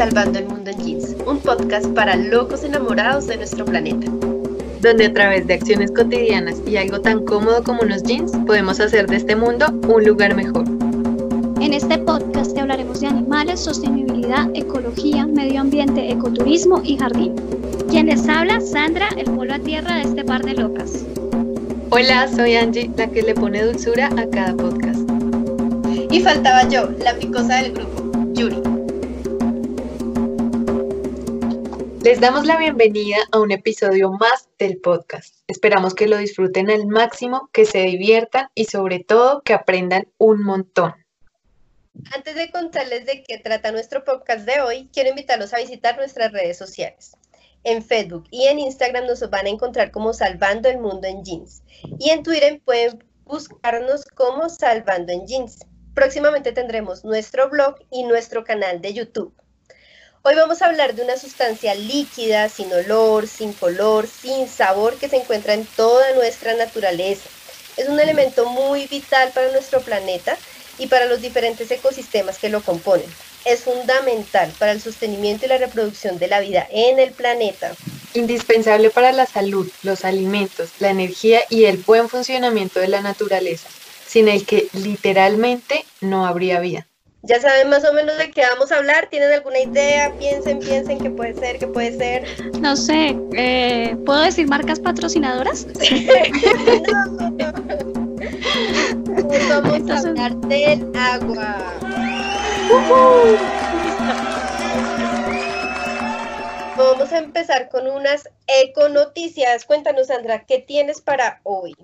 Salvando el Mundo en Jeans, un podcast para locos enamorados de nuestro planeta. Donde a través de acciones cotidianas y algo tan cómodo como unos jeans, podemos hacer de este mundo un lugar mejor. En este podcast te hablaremos de animales, sostenibilidad, ecología, medio ambiente, ecoturismo y jardín. Quien les habla, Sandra, el polo a tierra de este par de locas. Hola, soy Angie, la que le pone dulzura a cada podcast. Y faltaba yo, la picosa del grupo, Les damos la bienvenida a un episodio más del podcast. Esperamos que lo disfruten al máximo, que se diviertan y sobre todo que aprendan un montón. Antes de contarles de qué trata nuestro podcast de hoy, quiero invitarlos a visitar nuestras redes sociales. En Facebook y en Instagram nos van a encontrar como Salvando el Mundo en Jeans. Y en Twitter pueden buscarnos como Salvando en Jeans. Próximamente tendremos nuestro blog y nuestro canal de YouTube. Hoy vamos a hablar de una sustancia líquida, sin olor, sin color, sin sabor que se encuentra en toda nuestra naturaleza. Es un elemento muy vital para nuestro planeta y para los diferentes ecosistemas que lo componen. Es fundamental para el sostenimiento y la reproducción de la vida en el planeta. Indispensable para la salud, los alimentos, la energía y el buen funcionamiento de la naturaleza, sin el que literalmente no habría vida. Ya saben más o menos de qué vamos a hablar. ¿Tienen alguna idea? Piensen, piensen qué puede ser, qué puede ser. No sé, eh, ¿puedo decir marcas patrocinadoras? no, Hoy vamos a hablar del agua. Vamos a empezar con unas econoticias. Cuéntanos, Sandra, ¿qué tienes para hoy?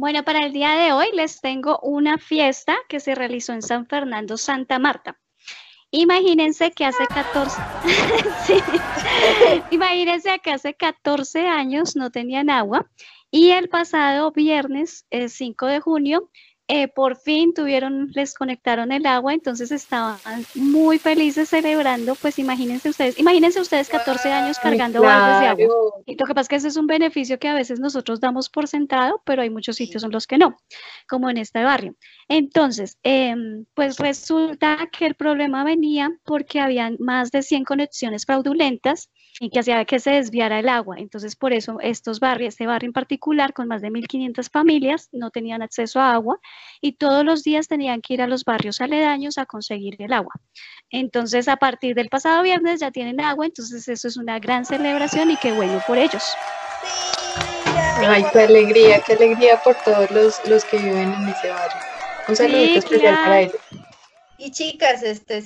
Bueno, para el día de hoy les tengo una fiesta que se realizó en San Fernando, Santa Marta. Imagínense que hace 14, imagínense que hace 14 años no tenían agua y el pasado viernes, el 5 de junio, eh, por fin tuvieron, les conectaron el agua, entonces estaban muy felices celebrando, pues imagínense ustedes, imagínense ustedes 14 años cargando baldes de agua. Y lo que pasa es que ese es un beneficio que a veces nosotros damos por sentado, pero hay muchos sitios en los que no, como en este barrio. Entonces, em, pues resulta que el problema venía porque habían más de 100 conexiones fraudulentas y que hacía que se desviara el agua. Entonces, por eso estos barrios, este barrio en particular, con más de 1.500 familias, no tenían acceso a agua y todos los días tenían que ir a los barrios aledaños a conseguir el agua. Entonces, a partir del pasado viernes ya tienen agua, entonces eso es una gran celebración y qué bueno por ellos. Ay, qué alegría, qué alegría por todos los, los que viven en ese barrio. Un saludo especial para ellos. Y chicas, este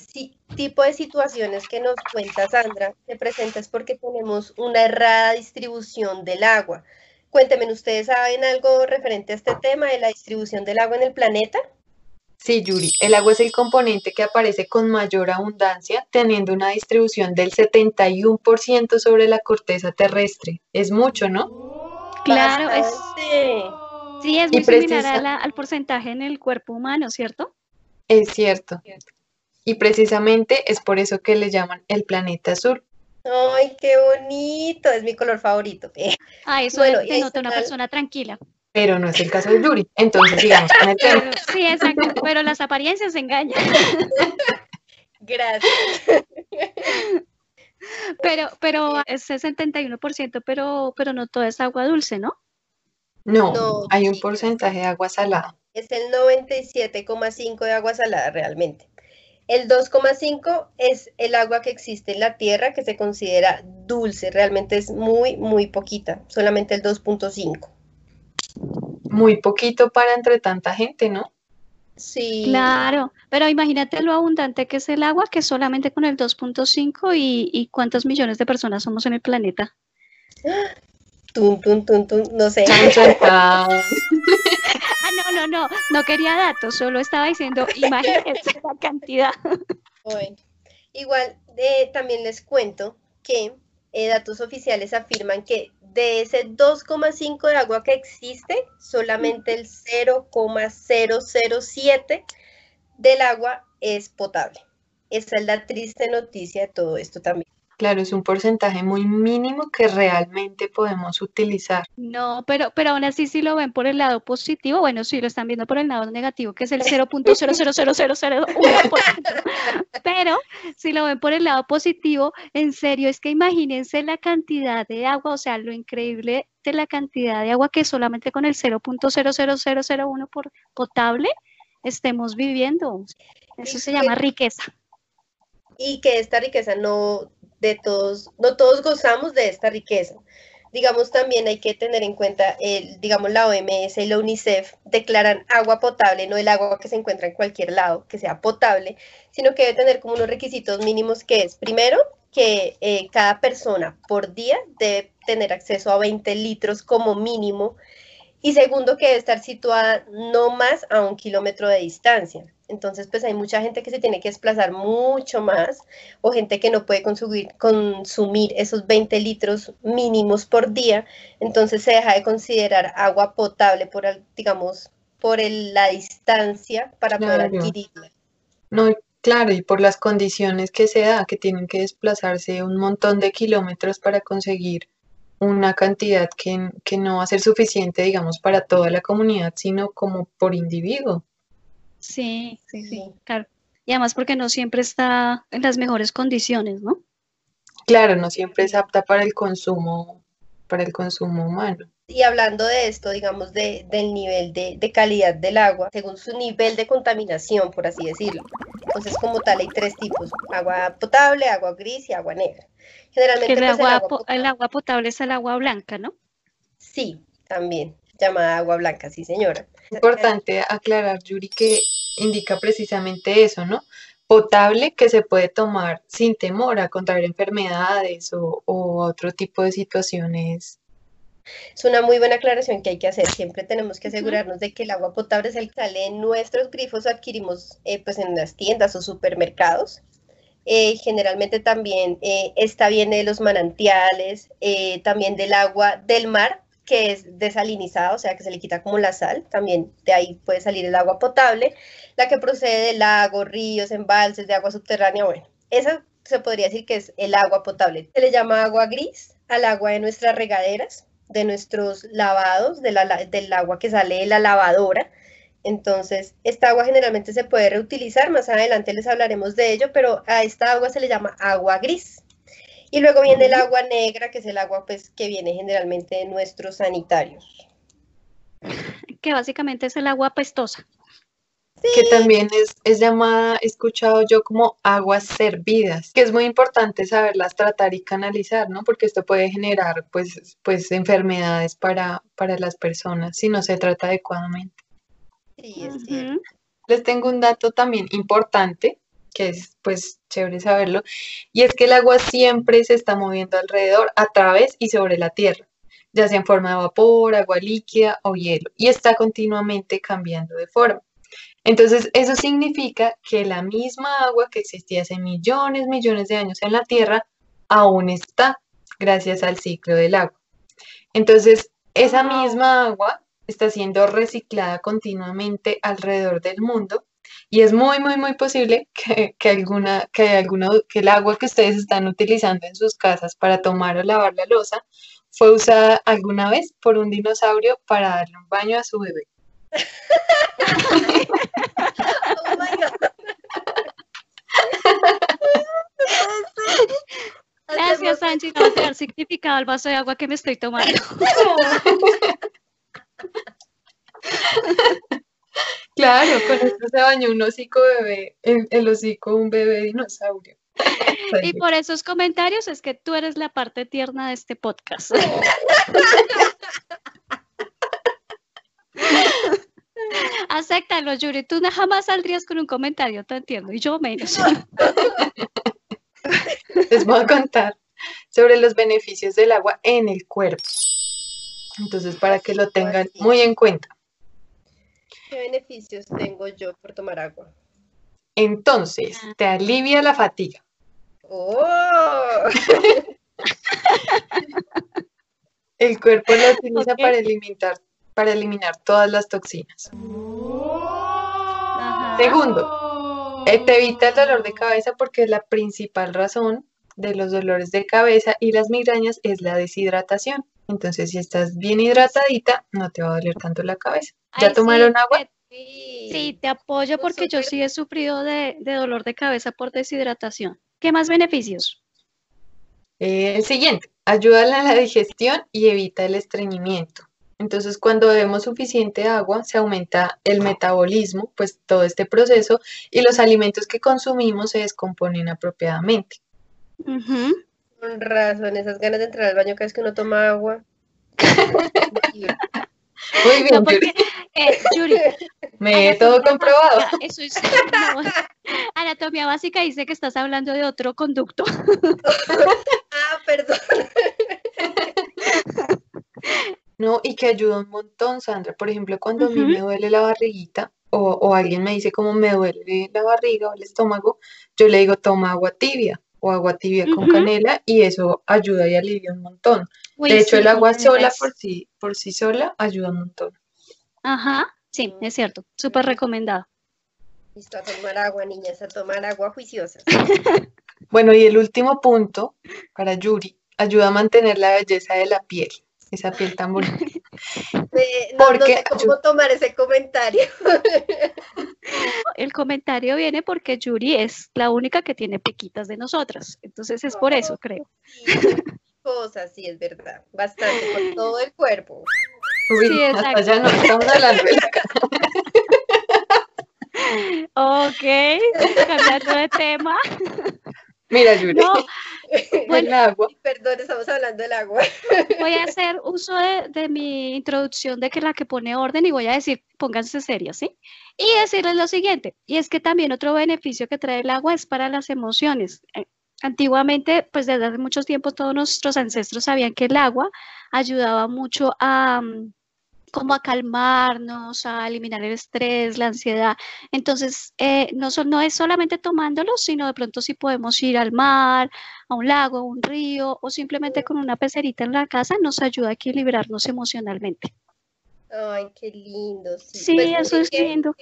tipo de situaciones que nos cuenta Sandra se presenta es porque tenemos una errada distribución del agua. Cuéntenme, ¿ustedes saben algo referente a este tema de la distribución del agua en el planeta? Sí, Yuri, el agua es el componente que aparece con mayor abundancia, teniendo una distribución del 71% sobre la corteza terrestre. Es mucho, ¿no? Claro, es, sí, es muy similar al porcentaje en el cuerpo humano, ¿cierto? Es cierto. Y precisamente es por eso que le llaman el planeta azul. Ay, qué bonito, es mi color favorito. Ah, eso bueno, denota una persona tranquila. Pero no es el caso de Yuri, entonces sigamos con el tema. Sí, exacto, pero las apariencias engañan. Gracias. Pero, pero es 71%, pero, pero no todo es agua dulce, ¿no? No, hay un porcentaje de agua salada es el 97,5 de agua salada realmente. El 2,5 es el agua que existe en la Tierra que se considera dulce, realmente es muy, muy poquita, solamente el 2,5. Muy poquito para entre tanta gente, ¿no? Sí. Claro, pero imagínate lo abundante que es el agua, que solamente con el 2.5 y, y cuántos millones de personas somos en el planeta. Tum, tum, tum, tum, no sé. No, no, no, no quería datos, solo estaba diciendo, imagínense la cantidad. Bueno, igual eh, también les cuento que eh, datos oficiales afirman que de ese 2,5 de agua que existe, solamente el 0,007 del agua es potable. Esa es la triste noticia de todo esto también. Claro, es un porcentaje muy mínimo que realmente podemos utilizar. No, pero, pero aún así si lo ven por el lado positivo, bueno, sí lo están viendo por el lado negativo, que es el 0.00001%. Pero si lo ven por el lado positivo, en serio, es que imagínense la cantidad de agua, o sea, lo increíble de la cantidad de agua que solamente con el 0.00001 por potable estemos viviendo. Eso se llama riqueza. Y que esta riqueza no de todos, no todos gozamos de esta riqueza. Digamos, también hay que tener en cuenta, el, digamos, la OMS y la UNICEF declaran agua potable, no el agua que se encuentra en cualquier lado, que sea potable, sino que debe tener como unos requisitos mínimos que es, primero, que eh, cada persona por día debe tener acceso a 20 litros como mínimo, y segundo, que debe estar situada no más a un kilómetro de distancia. Entonces, pues hay mucha gente que se tiene que desplazar mucho más o gente que no puede consumir, consumir esos 20 litros mínimos por día. Entonces se deja de considerar agua potable por, digamos, por la distancia para poder adquirirla. No, claro, y por las condiciones que se da, que tienen que desplazarse un montón de kilómetros para conseguir una cantidad que, que no va a ser suficiente, digamos, para toda la comunidad, sino como por individuo. Sí, sí, sí, claro. Y además porque no siempre está en las mejores condiciones, ¿no? Claro, no siempre es apta para el consumo, para el consumo humano. Y hablando de esto, digamos, de, del nivel de, de, calidad del agua, según su nivel de contaminación, por así decirlo. Entonces, como tal, hay tres tipos, agua potable, agua gris y agua negra. Generalmente, el, pues, agua, el agua potable es el agua blanca, ¿no? Sí, también, llamada agua blanca, sí, señora. Importante aclarar, Yuri, que indica precisamente eso, ¿no? Potable que se puede tomar sin temor a contraer enfermedades o, otro tipo de situaciones es una muy buena aclaración que hay que hacer. Siempre tenemos que asegurarnos de que el agua potable es el que sale en nuestros grifos o adquirimos eh, pues en las tiendas o supermercados. Eh, generalmente también eh, está bien de los manantiales, también del agua del mar, que es desalinizada, o sea, que se le quita como la sal, también de ahí puede salir el agua potable, la que procede de lagos, ríos, embalses, de agua subterránea, bueno, esa se podría decir que es el agua potable. Se le llama agua gris al agua de nuestras regaderas, de nuestros lavados, de la, del agua que sale de la lavadora. Entonces, esta agua generalmente se puede reutilizar, más adelante les hablaremos de ello, pero a esta agua se le llama agua gris. Y luego viene el agua negra, que es el agua pues, que viene generalmente de nuestros sanitarios. Que básicamente es el agua pestosa. Que también es, es llamada, he escuchado yo como aguas servidas, que es muy importante saberlas tratar y canalizar, ¿no? Porque esto puede generar pues, pues enfermedades para, para las personas si no se trata adecuadamente. Sí, es cierto. Les tengo un dato también importante que es pues chévere saberlo, y es que el agua siempre se está moviendo alrededor, a través y sobre la Tierra, ya sea en forma de vapor, agua líquida o hielo, y está continuamente cambiando de forma. Entonces, eso significa que la misma agua que existía hace millones, millones de años en la Tierra, aún está gracias al ciclo del agua. Entonces, esa misma agua está siendo reciclada continuamente alrededor del mundo y es muy, muy, muy posible que, alguna, que, alguna, que el agua que ustedes están utilizando en sus casas para tomar o lavar la losa fue usada alguna vez por un dinosaurio para darle un baño a su bebé. oh my God. Gracias, Angie. No va a significado el vaso de agua que me estoy tomando. Claro, con esto se bañó un hocico bebé, el, el hocico un bebé dinosaurio. Y por esos comentarios es que tú eres la parte tierna de este podcast. Acéptalo, Yuri. Tú jamás saldrías con un comentario, te entiendo, y yo menos. Les voy a contar sobre los beneficios del agua en el cuerpo. Entonces, para que lo tengan muy en cuenta. ¿Qué beneficios tengo yo por tomar agua? Entonces, ah. te alivia la fatiga. ¡Oh! El cuerpo lo utiliza para eliminar, para eliminar todas las toxinas. Segundo, eh, te evita el dolor de cabeza porque es la principal razón de los dolores de cabeza y las migrañas es la deshidratación. Entonces, si estás bien hidratadita, no te va a doler tanto la cabeza. ¿Ya Ay, tomaron sí, agua? Sí, te apoyo porque yo sí he sufrido de, de dolor de cabeza por deshidratación. ¿Qué más beneficios? Eh, el siguiente, ayuda a la digestión y evita el estreñimiento. Entonces, cuando bebemos suficiente agua, se aumenta el metabolismo, pues todo este proceso, y los alimentos que consumimos se descomponen apropiadamente. Ujú. Con razón, esas ganas de entrar al baño cada vez que uno toma agua. Muy bien, No, porque, Yuri, eh, Yuri, me he todo comprobado. básica, Eso es, no, anatomía básica dice que estás hablando de otro conducto. Ah, perdón. No, y que ayuda un montón, Sandra. Por ejemplo, cuando a mí me duele la barriguita o, o alguien me dice cómo me duele la barriga o el estómago, yo le digo toma agua tibia o agua tibia con canela y eso ayuda y alivia un montón. Uy, De hecho, sí, el agua sola por sí, por sí sola ayuda un montón. Ajá, sí, es cierto, súper recomendado. Listo, a tomar agua, niñas, a tomar agua juiciosa. Bueno, y el último punto para Yuri, ayuda a mantener la belleza de la piel, esa piel tan bonita. Eh, no, sé cómo tomar ese comentario. El comentario viene porque Yuri es la única que tiene pequitas de nosotras, entonces es por eso, creo. Sí, cosas, sí, es verdad. Bastante, por todo el cuerpo. Uy, Sí, hasta exacto. ya no estamos hablando de la cara. Ok, cambiando de tema. Mira, Yuri, No, el agua. Perdón, estamos hablando del agua. voy a hacer uso de, de mi introducción de que la que pone orden y voy a decir, pónganse serios, ¿sí? Y decirles lo siguiente, y es que también otro beneficio que trae el agua es para las emociones. Antiguamente, pues desde hace muchos tiempos, todos nuestros ancestros sabían que el agua ayudaba mucho a, mm, como a calmarnos, a eliminar el estrés, la ansiedad. Entonces, eh, no, so- no es solamente tomándolo, sino de pronto si podemos ir al mar, a un lago, a un río o simplemente con una pecerita en la casa, nos ayuda a equilibrarnos emocionalmente. Ay, qué lindo. Sí, Sí, Pues eso es que- lindo.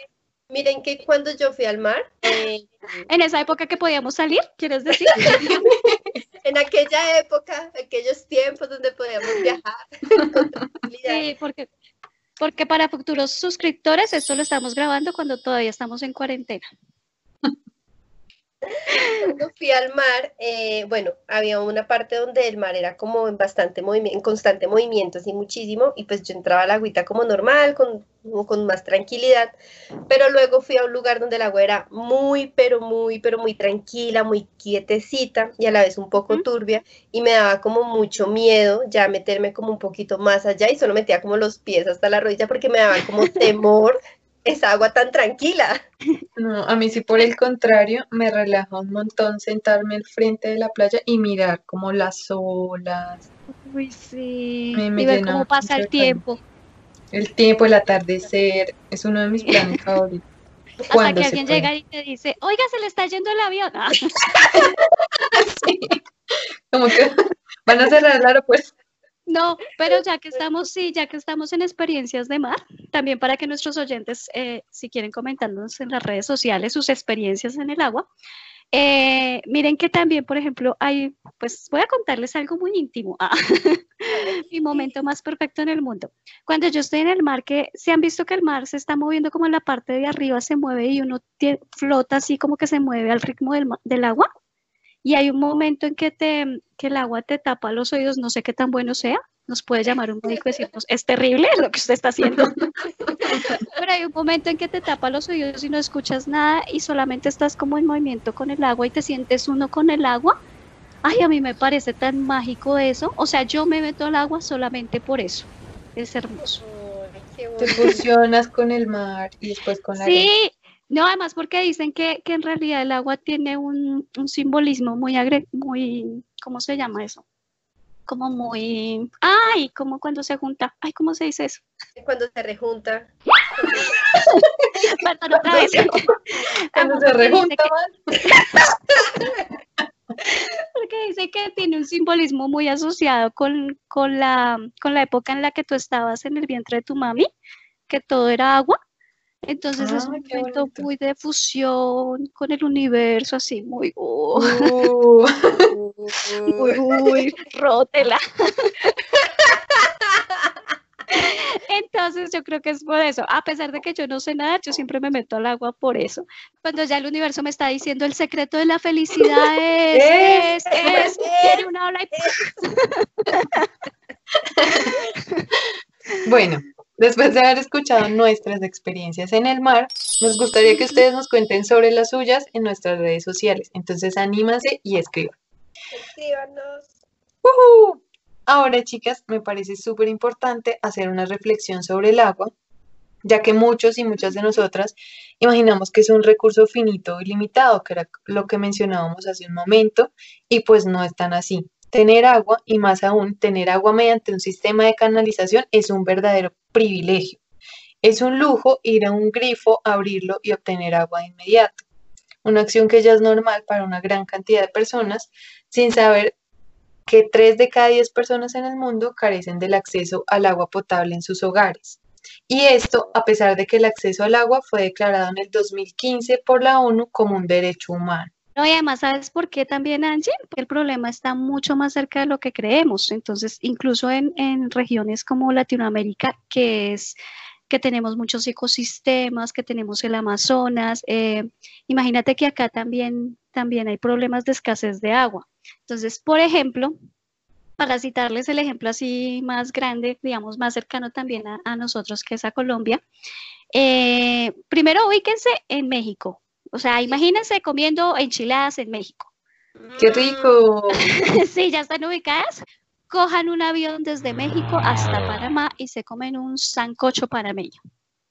Miren que cuando yo fui al mar, eh, En esa época que podíamos salir, ¿quieres decir? en aquella época, aquellos tiempos donde podíamos viajar con Sí, porque, porque para futuros suscriptores esto lo estamos grabando cuando todavía estamos en cuarentena. Cuando fui al mar, eh, bueno, había una parte donde el mar era como en bastante movimiento, en constante movimiento, así muchísimo, y pues yo entraba a la agüita como normal, con, con más tranquilidad, pero luego fui a un lugar donde el agua era muy, pero muy, pero muy tranquila, muy quietecita y a la vez un poco turbia, y me daba como mucho miedo ya meterme como un poquito más allá y solo metía como los pies hasta la rodilla porque me daba como temor esa agua tan tranquila. No, a mí sí por el contrario, me relaja un montón sentarme al frente de la playa y mirar como las olas, Uy, sí. Me- me y ver cómo pasa el tiempo. el tiempo, el atardecer, es uno de mis planes favoritos. Hasta Cuando que alguien llega y te dice, oiga, se le está yendo el avión. Ah, Sí, como que van a cerrar el aeropuerto. No, pero ya que estamos, sí, ya que estamos en experiencias de mar, también para que nuestros oyentes, eh, si quieren comentarnos en las redes sociales sus experiencias en el agua, eh, miren que también, por ejemplo, hay, pues voy a contarles algo muy íntimo, ah, mi momento más perfecto en el mundo. Cuando yo estoy en el mar, que se han visto que el mar se está moviendo como en la parte de arriba se mueve y uno flota así como que se mueve al ritmo del, del agua. Y hay un momento en que, te, que el agua te tapa los oídos, no sé qué tan bueno sea. Nos puede llamar un médico y decirnos, es terrible lo que usted está haciendo. Pero hay un momento en que te tapa los oídos y no escuchas nada y solamente estás como en movimiento con el agua y te sientes uno con el agua. Ay, a mí me parece tan mágico eso. O sea, yo me meto al agua solamente por eso. Es hermoso. Te fusionas con el mar y después con la arena. Sí, no, además porque dicen que, que en realidad el agua tiene un, un simbolismo muy, agre- muy, ¿cómo se llama eso? Como muy, ay, como cuando se junta, ay, ¿cómo se dice eso? Cuando se rejunta. Perdón, otra vez. Cuando se dice rejunta. Porque dice que tiene un simbolismo muy asociado con, con, la, con la época en la que tú estabas en el vientre de tu mami, que todo era agua. Entonces es Ah, un qué momento bonito. muy de fusión con el universo, así muy... oh. Uh, Uy, uy, rótela. Entonces yo creo que es por eso. A pesar de que yo no sé nadar, yo siempre me meto al agua por eso. Cuando ya el universo me está diciendo el secreto de la felicidad es, es, es, tiene una ola y... Bueno, después de haber escuchado nuestras experiencias en el mar, nos gustaría que ustedes nos cuenten sobre las suyas en nuestras redes sociales. Entonces, anímanse y escriban. Escríbanos. Ahora, chicas, me parece súper importante hacer una reflexión sobre el agua, ya que muchos y muchas de nosotras imaginamos que es un recurso finito y limitado, que era lo que mencionábamos hace un momento, y pues no es tan así. Tener agua, y más aún tener agua mediante un sistema de canalización, es un verdadero privilegio. Es un lujo ir a un grifo, abrirlo y obtener agua de inmediato. Una acción que ya es normal para una gran cantidad de personas, sin saber que 3 de cada 10 personas en el mundo carecen del acceso al agua potable en sus hogares. Y esto a pesar de que el acceso al agua fue declarado en el 2015 por la ONU como un derecho humano. No, y además, ¿sabes por qué también, Angie? Porque el problema está mucho más cerca de lo que creemos. Entonces, incluso en, en regiones como Latinoamérica, que es que tenemos muchos ecosistemas, que tenemos el Amazonas, eh, imagínate que acá también, también hay problemas de escasez de agua. Entonces, por ejemplo, para citarles el ejemplo así más grande, digamos, más cercano también a, nosotros, que es a Colombia, eh, primero ubíquense en México. O sea, imagínense comiendo enchiladas en México. ¡Qué rico! sí, ya están ubicadas. Cojan un avión desde México hasta Panamá y se comen un sancocho panameño.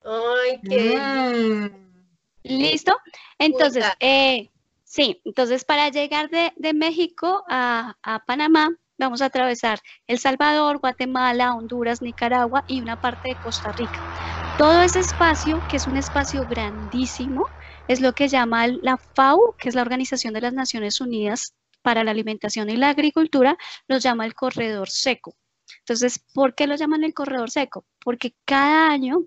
¡Ay, qué! Mm. ¿Listo? Entonces, eh, Sí, entonces para llegar de, México a, Panamá vamos a atravesar El Salvador, Guatemala, Honduras, Nicaragua y una parte de Costa Rica. Todo ese espacio, que es un espacio grandísimo, es lo que llama la FAO, que es la Organización de las Naciones Unidas para la Alimentación y la Agricultura, lo llama el corredor seco. Entonces, ¿por qué lo llaman el corredor seco? Porque cada año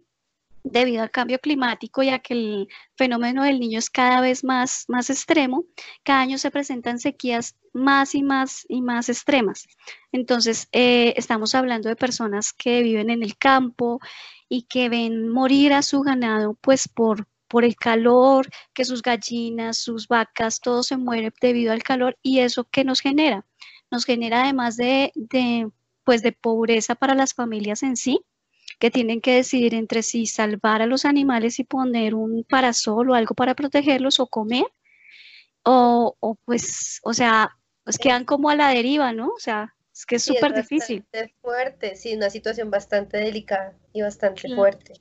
debido al cambio climático y a que el fenómeno del niño es cada vez más, más extremo, cada año se presentan sequías más y más y más extremas. Entonces, eh, estamos hablando de personas que viven en el campo y que ven morir a su ganado pues por, por el calor, que sus gallinas, sus vacas, todo se muere debido al calor y eso que nos genera. Nos genera además de, de, pues de pobreza para las familias en sí, que tienen que decidir entre si salvar a los animales y poner un parasol o algo para protegerlos o comer, o, o pues, o sea, pues quedan como a la deriva, ¿no? O sea, es que es súper difícil. fuerte, sí, una situación bastante delicada y bastante fuerte.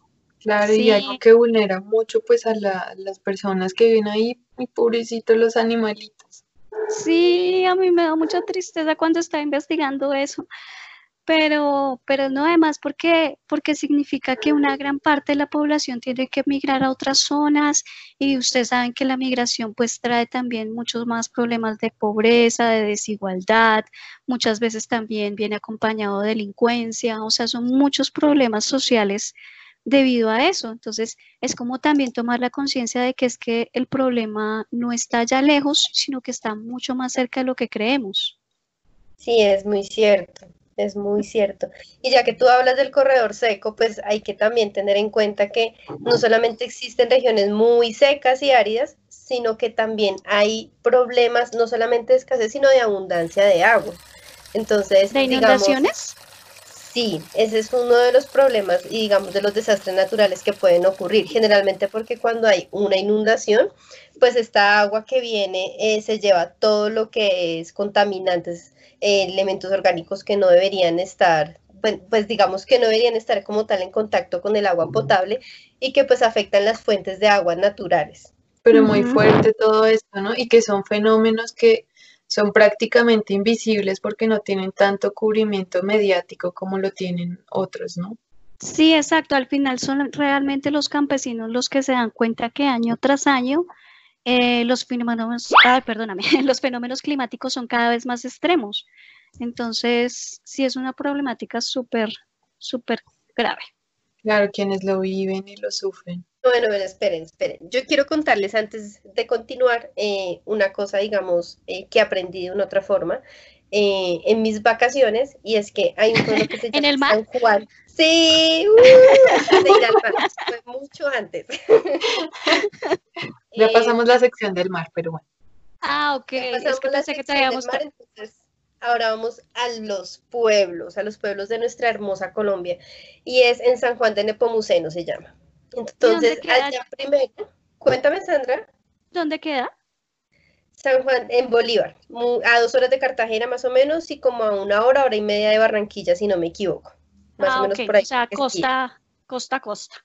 Claro, y algo que vulnera mucho pues a las personas que viven ahí, y pobrecitos los animalitos. Sí, a mí me da mucha tristeza cuando está investigando eso pero, pero no además porque, porque significa que una gran parte de la población tiene que migrar a otras zonas y ustedes saben que la migración pues trae también muchos más problemas de pobreza, de desigualdad, muchas veces también viene acompañado de delincuencia, o sea, son muchos problemas sociales debido a eso. Entonces, es como también tomar la conciencia de que es que el problema no está ya lejos, sino que está mucho más cerca de lo que creemos. Sí, es muy cierto. Es muy cierto. Y ya que tú hablas del corredor seco, pues hay que también tener en cuenta que no solamente existen regiones muy secas y áridas, sino que también hay problemas no solamente de escasez, sino de abundancia de agua. Entonces, ¿de inundaciones? Sí, ese es uno de los problemas y digamos de los desastres naturales que pueden ocurrir. Generalmente porque cuando hay una inundación, pues esta agua que viene eh, se lleva todo lo que es contaminantes elementos orgánicos que no deberían estar, pues, digamos que no deberían estar como tal en contacto con el agua potable y que pues afectan las fuentes de agua naturales. Pero muy fuerte todo esto, ¿no? Y que son fenómenos que son prácticamente invisibles porque no tienen tanto cubrimiento mediático como lo tienen otros, ¿no? Sí, exacto. Al final son realmente los campesinos los que se dan cuenta que año tras año eh, los fenómenos, perdóname, los fenómenos climáticos son cada vez más extremos. Entonces, sí es una problemática súper, súper grave. Claro, quienes lo viven y lo sufren. Bueno, bueno, esperen, esperen. Yo quiero contarles antes de continuar eh, una cosa, digamos, eh, que aprendí de una otra forma eh, en mis vacaciones y es que hay un pueblo que se llama ¿En el mar? San Juan. Sí, uh, antes de ir al mar, fue mucho antes. Ya Eh, pasamos la sección del mar, pero bueno. Ah, ok. Ya Es pasamos que la que sección del mar, entonces ahora vamos a los pueblos, a los pueblos de nuestra hermosa Colombia. Y es en San Juan de Nepomuceno se llama. Entonces, queda? allá primero, cuéntame Sandra, ¿Dónde queda? San Juan en Bolívar, a dos horas de Cartagena más o menos y como a una hora, hora y media de Barranquilla, si no me equivoco. Más ah, o menos por ahí. O sea, costa, costa, costa.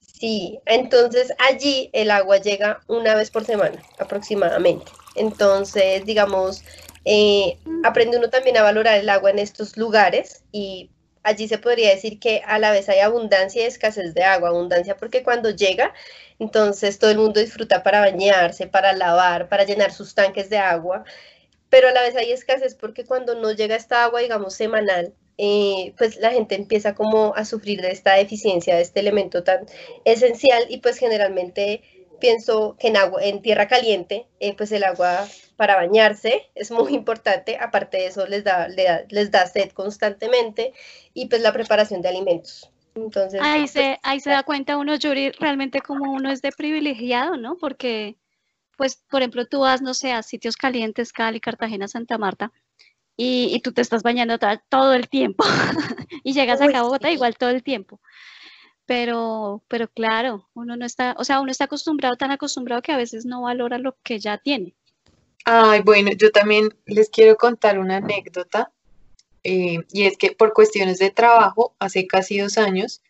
Sí, entonces allí el agua llega una vez por semana aproximadamente. Entonces, digamos, eh, aprende uno también a valorar el agua en estos lugares y allí se podría decir que a la vez hay abundancia y escasez de agua. Abundancia porque cuando llega, entonces todo el mundo disfruta para bañarse, para lavar, para llenar sus tanques de agua. Pero a la vez hay escasez porque cuando no llega esta agua, digamos, semanal, eh, pues la gente empieza como a sufrir de esta deficiencia de este elemento tan esencial y pues generalmente pienso que en agua, en tierra caliente, eh, pues el agua para bañarse es muy importante, aparte de eso les da, le da- les da sed constantemente y pues la preparación de alimentos. Entonces, Ahí pues, se, ahí se da cuenta uno, Yuri, realmente como uno es de privilegiado, ¿no? Porque, pues, por ejemplo, tú vas, no sé, a sitios calientes, Cali, Cartagena, Santa Marta, y, y tú te estás bañando to- todo el tiempo. y llegas Uy, a Bogotá sí. igual todo el tiempo. Pero, pero claro, uno no está, o sea, uno está acostumbrado, tan acostumbrado que a veces no valora lo que ya tiene. Ay, bueno, yo también les quiero contar una anécdota. eh, y es que por cuestiones de trabajo, hace casi dos años,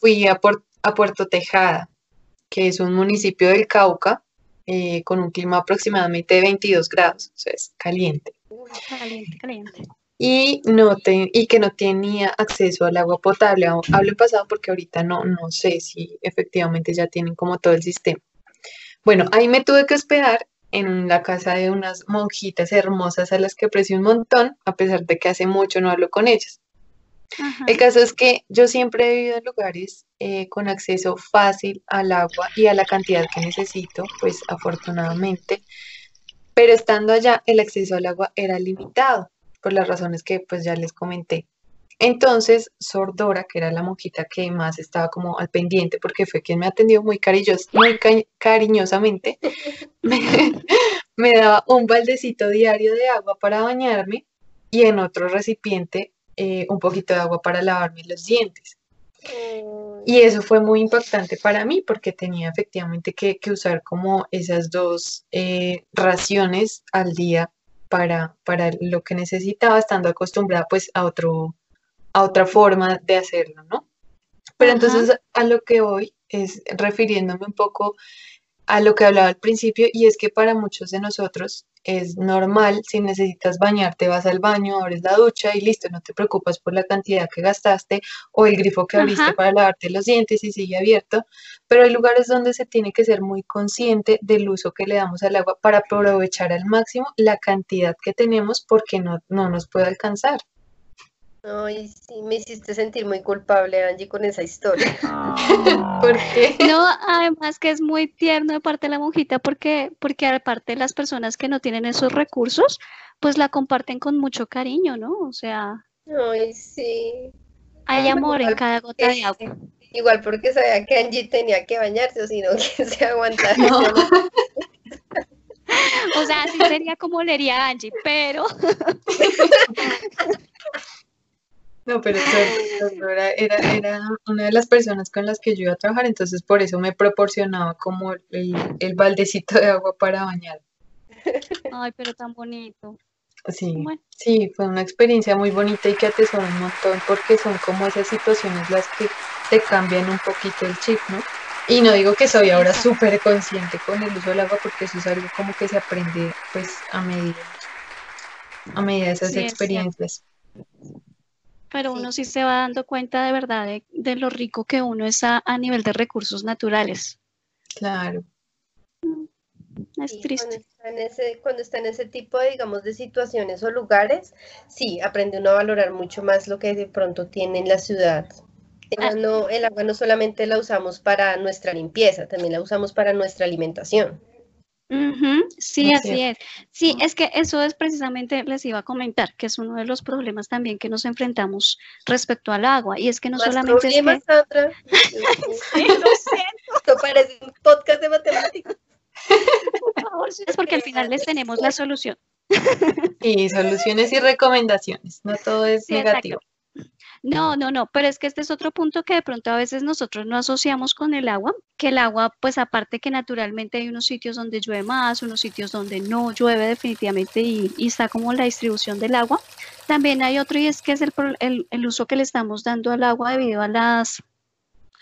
fui a, Puer- a Puerto Tejada, que es un municipio del Cauca, eh, con un clima aproximadamente de 22 grados, o sea, es caliente. Caliente, caliente. Y, no te- y que no tenía acceso al agua potable. Hab- Hablo en pasado porque ahorita no, no sé si efectivamente ya tienen como todo el sistema. Bueno, ahí me tuve que hospedar en la casa de unas monjitas hermosas a las que aprecio un montón, a pesar de que hace mucho no hablo con ellas. Ajá. El caso es que yo siempre he vivido en lugares eh, con acceso fácil al agua y a la cantidad que necesito, pues afortunadamente, pero estando allá el acceso al agua era limitado por las razones que pues ya les comenté. Entonces, Sordora, que era la monjita que más estaba como al pendiente, porque fue quien me atendió muy, carillos- muy ca- cariñosamente, me, me daba un baldecito diario de agua para bañarme y en otro recipiente eh, un poquito de agua para lavarme los dientes. mm, Y eso fue muy impactante para mí porque tenía efectivamente que, que usar como esas dos eh, raciones al día para, para lo que necesitaba, estando acostumbrada pues a otro, a otra forma de hacerlo, ¿no? Pero Ajá. entonces a lo que voy es refiriéndome un poco a lo que hablaba al principio y es que para muchos de nosotros es normal, si necesitas bañarte, vas al baño, abres la ducha y listo, no te preocupas por la cantidad que gastaste o el grifo que abriste Ajá. para lavarte los dientes y sigue abierto, pero hay lugares donde se tiene que ser muy consciente del uso que le damos al agua para aprovechar al máximo la cantidad que tenemos porque no, no nos puede alcanzar. Ay, sí, me hiciste sentir muy culpable, Angie, con esa historia. Porque No, además que es muy tierno de parte de la monjita porque, porque aparte las personas que no tienen esos recursos, pues la comparten con mucho cariño, ¿no? O sea, Ay, sí. hay amor en cada gota de agua. Igual porque sabía que Angie tenía que bañarse, o si no, que se aguantara. No. O sea, así sería como leería Angie, pero No, pero Sordora era, era una de las personas con las que yo iba a trabajar, entonces por eso me proporcionaba como el, el baldecito de agua para bañar. ay, pero tan bonito. Sí, Bueno. sí, fue una experiencia muy bonita y que atesoro un montón porque son como esas situaciones las que te cambian un poquito el chip, ¿no? Y no digo que soy ahora súper consciente con el uso del agua porque eso es algo como que se aprende pues a medida, a medida de esas Sí, es cierto. experiencias. Pero Sí. uno sí se va dando cuenta de verdad de, de lo rico que uno es a, a nivel de recursos naturales. Claro. Es Sí, triste. Cuando está, en ese, cuando está en ese tipo de, digamos, de situaciones o lugares, sí, aprende uno a valorar mucho más lo que de pronto tiene en la ciudad. El no, el agua no solamente la usamos para nuestra limpieza, también la usamos para nuestra alimentación. Sí, así es. Sí, es que eso es precisamente, les iba a comentar, que es uno de los problemas también que nos enfrentamos respecto al agua. Y es que no solamente es que... Sandra? sí, lo siento. Esto parece un podcast de matemáticas. Por favor, es porque al final les tenemos la solución. Y soluciones y recomendaciones, no todo es negativo. No, no, no, pero es que este es otro punto que de pronto a veces nosotros no asociamos con el agua, que el agua, pues aparte que naturalmente hay unos sitios donde llueve más, unos sitios donde no llueve definitivamente y, está como la distribución del agua, también hay otro y es que es el, el, uso que le estamos dando al agua debido a las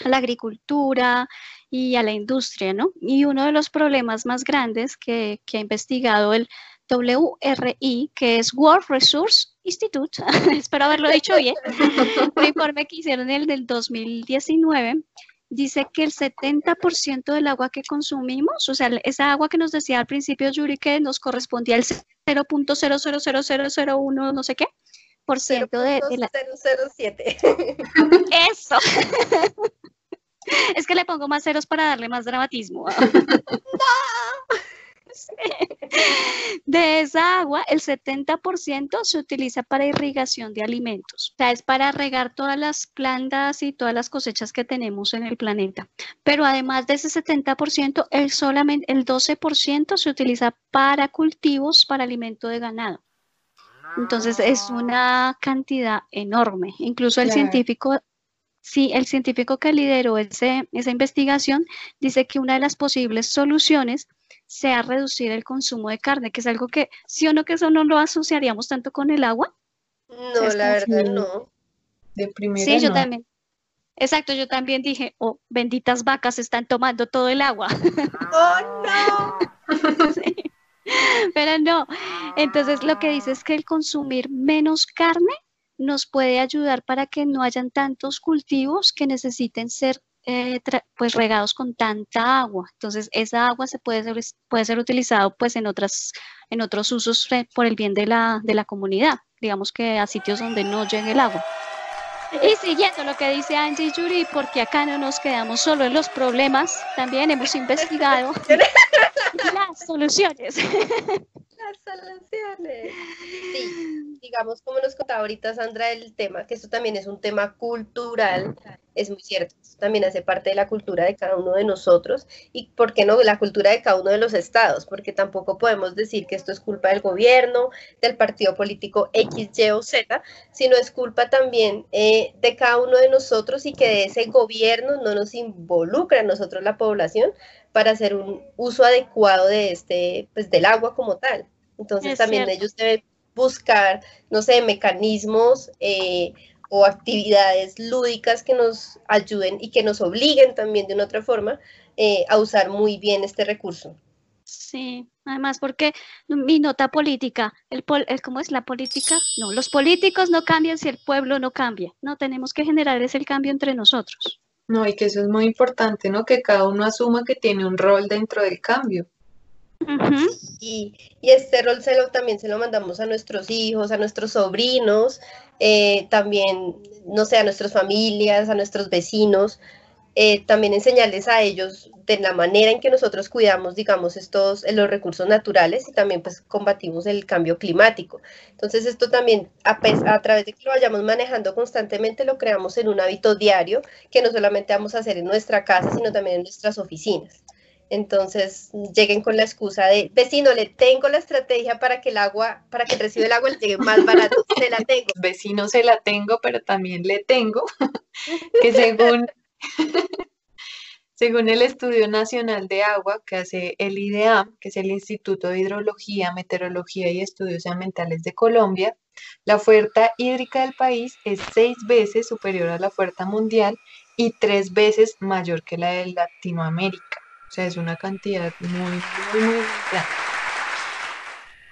a la agricultura y a la industria, ¿no? Y uno de los problemas más grandes que, que ha investigado el WRI, que es World Resource Institute, espero haberlo dicho bien, un informe que hicieron el del 2019, dice que el 70% del agua que consumimos, o sea, esa agua que nos decía al principio Yuri que nos correspondía al 0.0000001 no sé qué, por ciento de, de la... 007. Eso. es que le pongo más ceros para darle más dramatismo. no. De esa agua, el 70% se utiliza para irrigación de alimentos. O sea, es para regar todas las plantas y todas las cosechas que tenemos en el planeta. Pero además de ese 70%, el, solamente, el 12% se utiliza para cultivos, para alimento de ganado. Entonces es una cantidad enorme. Incluso el científico Sí, el científico que lideró ese, esa investigación dice que una de las posibles soluciones sea reducir el consumo de carne, que es algo que, sí o no, que eso no lo asociaríamos tanto con el agua. No, la verdad no. De primera Sí, yo también. Exacto, yo también dije, oh, benditas vacas están tomando todo el agua. ¡Oh, no! Pero no, entonces lo que dice es que el consumir menos carne nos puede ayudar para que no hayan tantos cultivos que necesiten ser eh, pues regados con tanta agua. Entonces, esa agua se puede ser, puede ser utilizado pues en otras en otros usos por el bien de la, de la comunidad, digamos que a sitios donde no llegue el agua. Y siguiendo lo que dice Angie Yuri, porque acá no nos quedamos solo en los problemas, también hemos investigado las soluciones. Las. Sí, digamos, como nos contaba ahorita Sandra el tema, que esto también es un tema cultural, es muy cierto, también hace parte de la cultura de cada uno de nosotros y, ¿por qué no?, la cultura de cada uno de los estados, porque tampoco podemos decir que esto es culpa del gobierno, del partido político X, Y o Z, sino es culpa también eh, de cada uno de nosotros y que de ese gobierno no nos involucra a nosotros la población para hacer un uso adecuado de este, pues del agua como tal. Entonces también ellos deben buscar, no sé, mecanismos eh, o actividades lúdicas que nos ayuden y que nos obliguen también de una otra forma eh, a usar muy bien este recurso. Sí, además porque mi nota política, el, ¿cómo es la política? No, los políticos no cambian si el pueblo no cambia. No, tenemos que generar ese cambio entre nosotros. No, y que eso es muy importante, ¿no? Que cada uno asuma que tiene un rol dentro del cambio y, este rol se lo, también se lo mandamos a nuestros hijos, a nuestros sobrinos, eh, también, no sé, a nuestras familias, a nuestros vecinos, eh, también enseñarles a ellos de la manera en que nosotros cuidamos, digamos, estos, eh, los recursos naturales y también pues combatimos el cambio climático. Entonces esto también, a, a, través de que lo vayamos manejando constantemente, lo creamos en un hábito diario que no solamente vamos a hacer en nuestra casa, sino también en nuestras oficinas. Entonces lleguen con la excusa de, vecino, le tengo la estrategia para que el agua, para que reciba el agua le llegue más barato, se la tengo. Vecino se la tengo, pero también le tengo que según, según el Estudio Nacional de Agua que hace el IDEAM, que es el Instituto de Hidrología, Meteorología y Estudios Ambientales de Colombia, la oferta hídrica del país es seis veces superior a la oferta mundial y tres veces mayor que la de Latinoamérica. O sea, es una cantidad muy, muy, muy grande.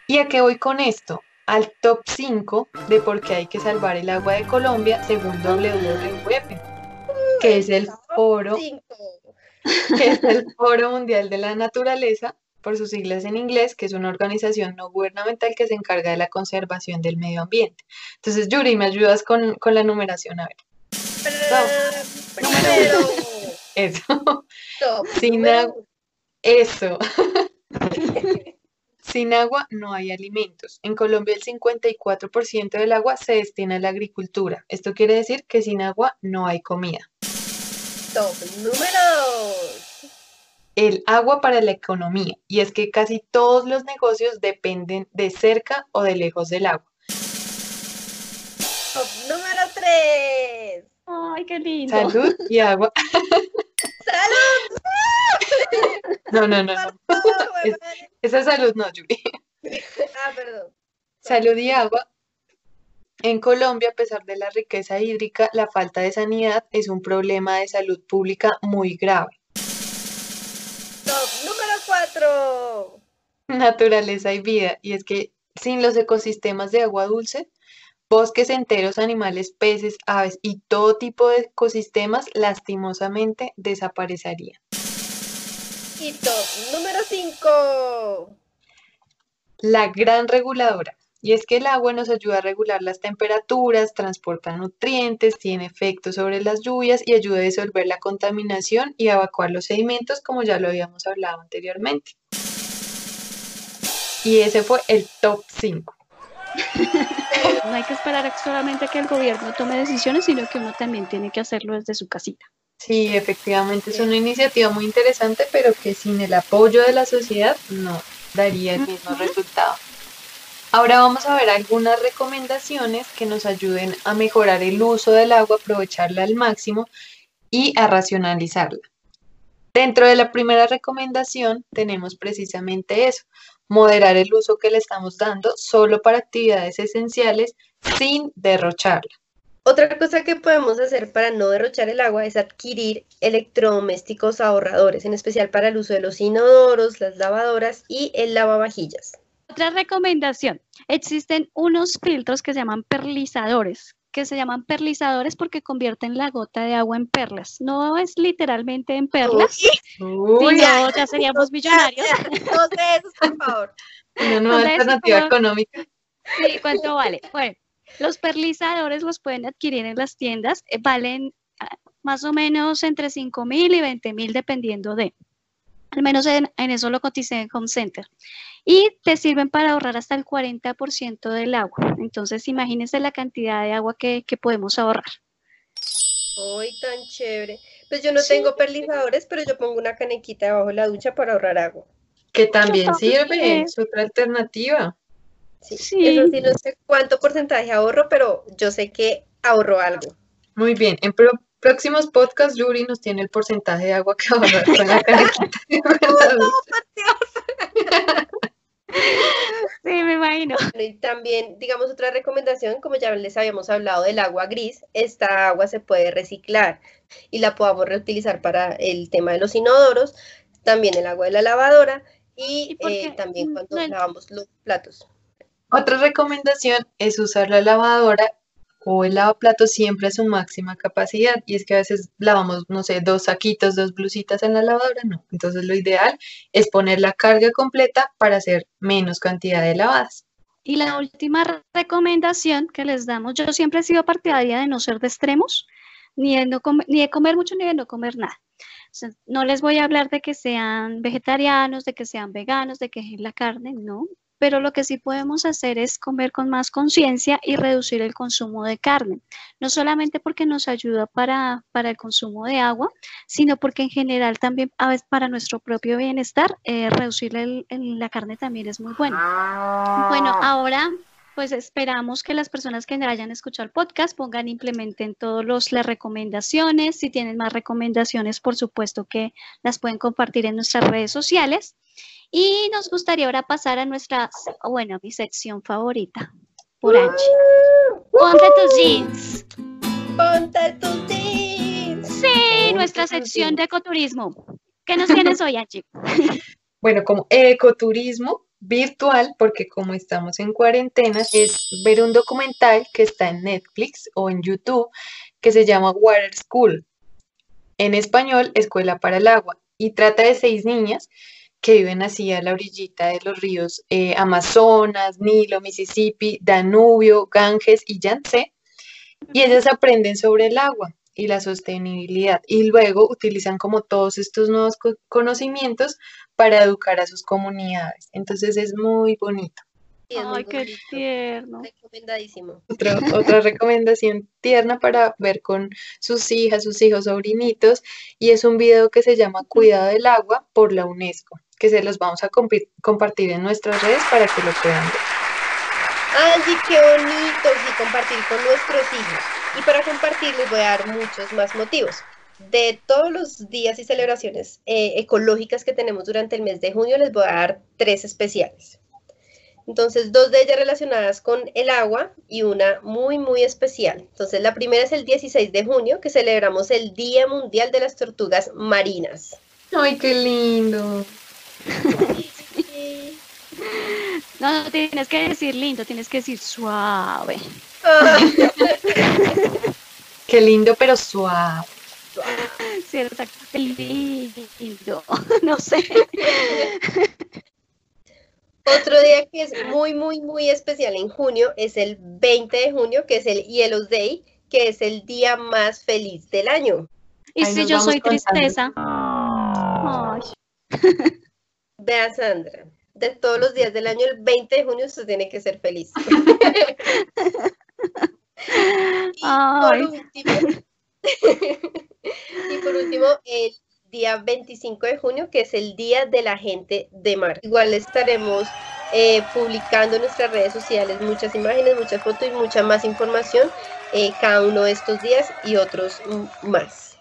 ¿Y a qué voy con esto? Al top 5 de por qué hay que salvar el agua de Colombia según WWF, que es el foro, que es el Foro Mundial de la Naturaleza, por sus siglas en inglés, que es una organización no gubernamental que se encarga de la conservación del medio ambiente. Entonces, Yuri, ¿me ayudas con, la numeración? A ver. Número. Eso. Top Sin agua. Eso. Sin agua no hay alimentos. En Colombia el 54% del agua se destina a la agricultura. Esto quiere decir que sin agua no hay comida. Top número. El agua para la economía. Y es que casi todos los negocios dependen de cerca o de lejos del agua. Top número tres. Ay, qué lindo. Salud y agua. ¡Salud! No, no, no, no. Es-. Esa salud no, Yuri. Ah, perdón. Salud y agua. En Colombia, a pesar de la riqueza hídrica, la falta de sanidad es un problema de salud pública muy grave. Top número cuatro. Naturaleza y vida. Y es que sin los ecosistemas de agua dulce, bosques enteros, animales, peces, aves y todo tipo de ecosistemas lastimosamente desaparecerían. Y top número cinco. La gran reguladora. Y es que el agua nos ayuda a regular las temperaturas, transporta nutrientes, tiene efectos sobre las lluvias y ayuda a disolver la contaminación y a evacuar los sedimentos, como ya lo habíamos hablado anteriormente. Y ese fue el top 5. No hay que esperar solamente a que el gobierno tome decisiones, sino que uno también tiene que hacerlo desde su casita. Sí, efectivamente es una iniciativa muy interesante, pero que sin el apoyo de la sociedad no daría el mismo resultado. Ahora vamos a ver algunas recomendaciones que nos ayuden a mejorar el uso del agua, aprovecharla al máximo y a racionalizarla. Dentro de la primera recomendación tenemos precisamente eso, moderar el uso que le estamos dando solo para actividades esenciales sin derrocharla. Otra cosa que podemos hacer para no derrochar el agua es adquirir electrodomésticos ahorradores, en especial para el uso de los inodoros, las lavadoras y el lavavajillas. Otra recomendación, existen unos filtros que se llaman perlizadores, que se llaman perlizadores porque convierten la gota de agua en perlas. No es literalmente en perlas, Uy, si no, ya seríamos millonarios. Dos de esos, por favor. una nueva Entonces, alternativa económica. Sí, ¿cuánto vale? Bueno, los perlizadores los pueden adquirir en las tiendas, eh, valen ah, más o menos entre 5 mil y 20 mil dependiendo de. Al menos en, en eso lo coticé en Home Center. Y te sirven para ahorrar hasta el 40% del agua. Entonces, imagínense la cantidad de agua que, que podemos ahorrar. Uy, tan chévere. Pues yo no Sí. tengo perlizadores, pero yo pongo una canequita debajo de la ducha para ahorrar agua. Que también sirve, es otra alternativa. Sí. Sí. Eso sí, no sé cuánto porcentaje ahorro, pero yo sé que ahorro algo. Muy bien, en pro- próximos podcasts Yuri nos tiene el porcentaje de agua que ahorrar con la canequita. Sí, me imagino. Y también, digamos, otra recomendación, como ya les habíamos hablado del agua gris, esta agua se puede reciclar y la podamos reutilizar para el tema de los inodoros, también el agua de la lavadora y ¿Y por eh, también cuando no lavamos los platos. Otra recomendación es usar la lavadora o el lavaplatos siempre a su máxima capacidad. Y es que a veces lavamos, no sé, dos saquitos, dos blusitas en la lavadora, no. Entonces lo ideal es poner la carga completa para hacer menos cantidad de lavadas. Y la última re- recomendación que les damos, yo siempre he sido partidaria de no ser de extremos, ni de, no comer, ni de comer mucho ni de no comer nada. No les voy a hablar de que sean vegetarianos, de que sean veganos, de que dejen la carne, no. Pero lo que sí podemos hacer es comer con más conciencia y reducir el consumo de carne. No solamente porque nos ayuda para, para el consumo de agua, sino porque en general también a veces para nuestro propio bienestar, eh, reducir el- el- la carne también es muy bueno. Bueno, ahora pues esperamos que las personas que hayan escuchado el podcast pongan, implementen todas las recomendaciones. Si tienen más recomendaciones, por supuesto que las pueden compartir en nuestras redes sociales. Y nos gustaría ahora pasar a nuestra, bueno, mi sección favorita, por Angie. Ponte tus jeans. Ponte tus jeans. Sí, nuestra sección de ecoturismo. ¿Qué nos tienes hoy, Angie? Bueno, como ecoturismo virtual, porque como estamos en cuarentena, es ver un documental que está en Netflix o en YouTube que se llama Water School. En español, Escuela para el Agua. Y trata de seis niñas que viven así a la orillita de los ríos eh, Amazonas, Nilo, Mississippi, Danubio, Ganges y Yangtze. Y ellas aprenden sobre el agua. y la sostenibilidad. Y luego utilizan como todos estos nuevos conocimientos para educar a sus comunidades. Entonces es muy bonito. Ay, qué tierno. Recomendadísimo. Otra, otra recomendación tierna para ver con sus hijas, sus hijos, sobrinitos. Y es un video que se llama Cuidado del agua por la UNESCO, que se los vamos a compartir en nuestras redes para que lo puedan ver. Angie, qué bonito, y compartir con nuestros hijos. Y para compartir les voy a dar muchos más motivos. De todos los días y celebraciones eh, ecológicas que tenemos durante el mes de junio, les voy a dar tres especiales. Entonces, dos de ellas relacionadas con el agua y una muy, muy especial. Entonces, la primera es el 16 de junio, que celebramos el Día Mundial de las Tortugas Marinas. ¡Ay, qué lindo! No, no tienes que decir lindo, tienes que decir suave. qué lindo, pero suave. Cierto, lindo, no sé. Otro día que es muy, muy, muy especial en junio es el 20 de junio, que es el Yellow Day, que es el día más feliz del año. ¿Y si yo soy tristeza? Vea, Sandra, de todos los días del año, el 20 de junio usted tiene que ser feliz. y, por último, y por último, el día 25 de junio, que es el Día de la Gente de Mar. Igual estaremos eh, publicando en nuestras redes sociales muchas imágenes, muchas fotos y mucha más información eh, cada uno de estos días y otros más.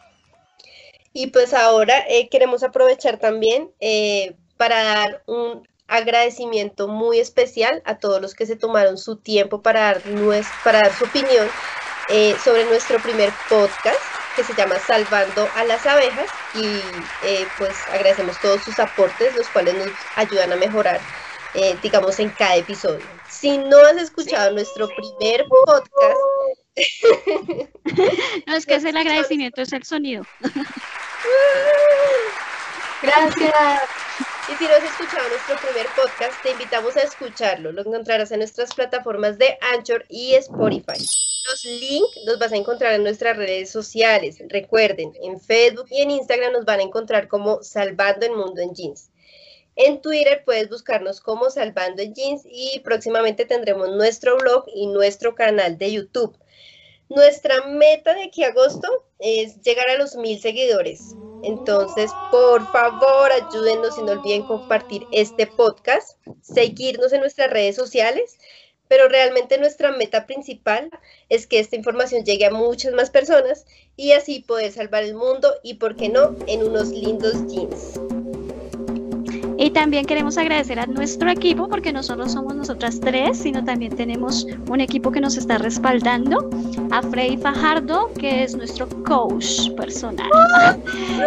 Y pues ahora eh, queremos aprovechar también para dar un agradecimiento muy especial a todos los que se tomaron su tiempo para dar, para dar su opinión sobre nuestro primer podcast que se llama Salvando a las abejas y eh, pues agradecemos todos sus aportes, los cuales nos ayudan a mejorar, eh, digamos, en cada episodio. Si no has escuchado nuestro primer podcast... no, es que es el agradecimiento, es el sonido. Gracias. Y si no has escuchado nuestro primer podcast, te invitamos a escucharlo. Lo encontrarás en nuestras plataformas de Anchor y Spotify. Los links los vas a encontrar en nuestras redes sociales. Recuerden, en Facebook y en Instagram nos van a encontrar como Salvando el Mundo en Jeans. En Twitter puedes buscarnos como Salvando en Jeans y próximamente tendremos nuestro blog y nuestro canal de YouTube. Nuestra meta de aquí a agosto es llegar a los mil seguidores. Entonces, por favor, ayúdenos y no olviden compartir este podcast, seguirnos en nuestras redes sociales pero realmente nuestra meta principal es que esta información llegue a muchas más personas y así poder salvar el mundo y, por qué no, en unos lindos jeans. Y también queremos agradecer a nuestro equipo porque no solo somos nosotras tres, sino también tenemos un equipo que nos está respaldando. A Freddy Fajardo, que es nuestro coach personal.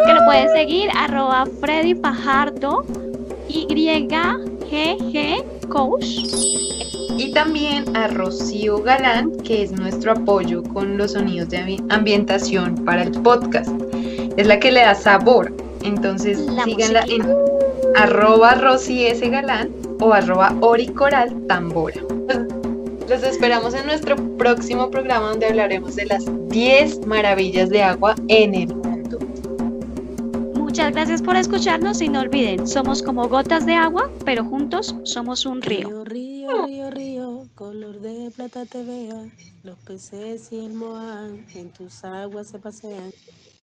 que lo pueden seguir, arroba Freddy Fajardo, YGG Coach y también a Rocío Galán, que es nuestro apoyo con los sonidos de ambientación para el podcast. Es la que le da sabor. Entonces síganla en arroba Rosy S. Galán o arroba Oricoral Tambora. Los esperamos en nuestro próximo programa donde hablaremos de las 10 maravillas de agua en el mundo. Muchas gracias por escucharnos y no olviden, somos como gotas de agua, pero juntos somos un río. Río, río, río, color de plata te vea, los peces y el moán en tus aguas se pasean.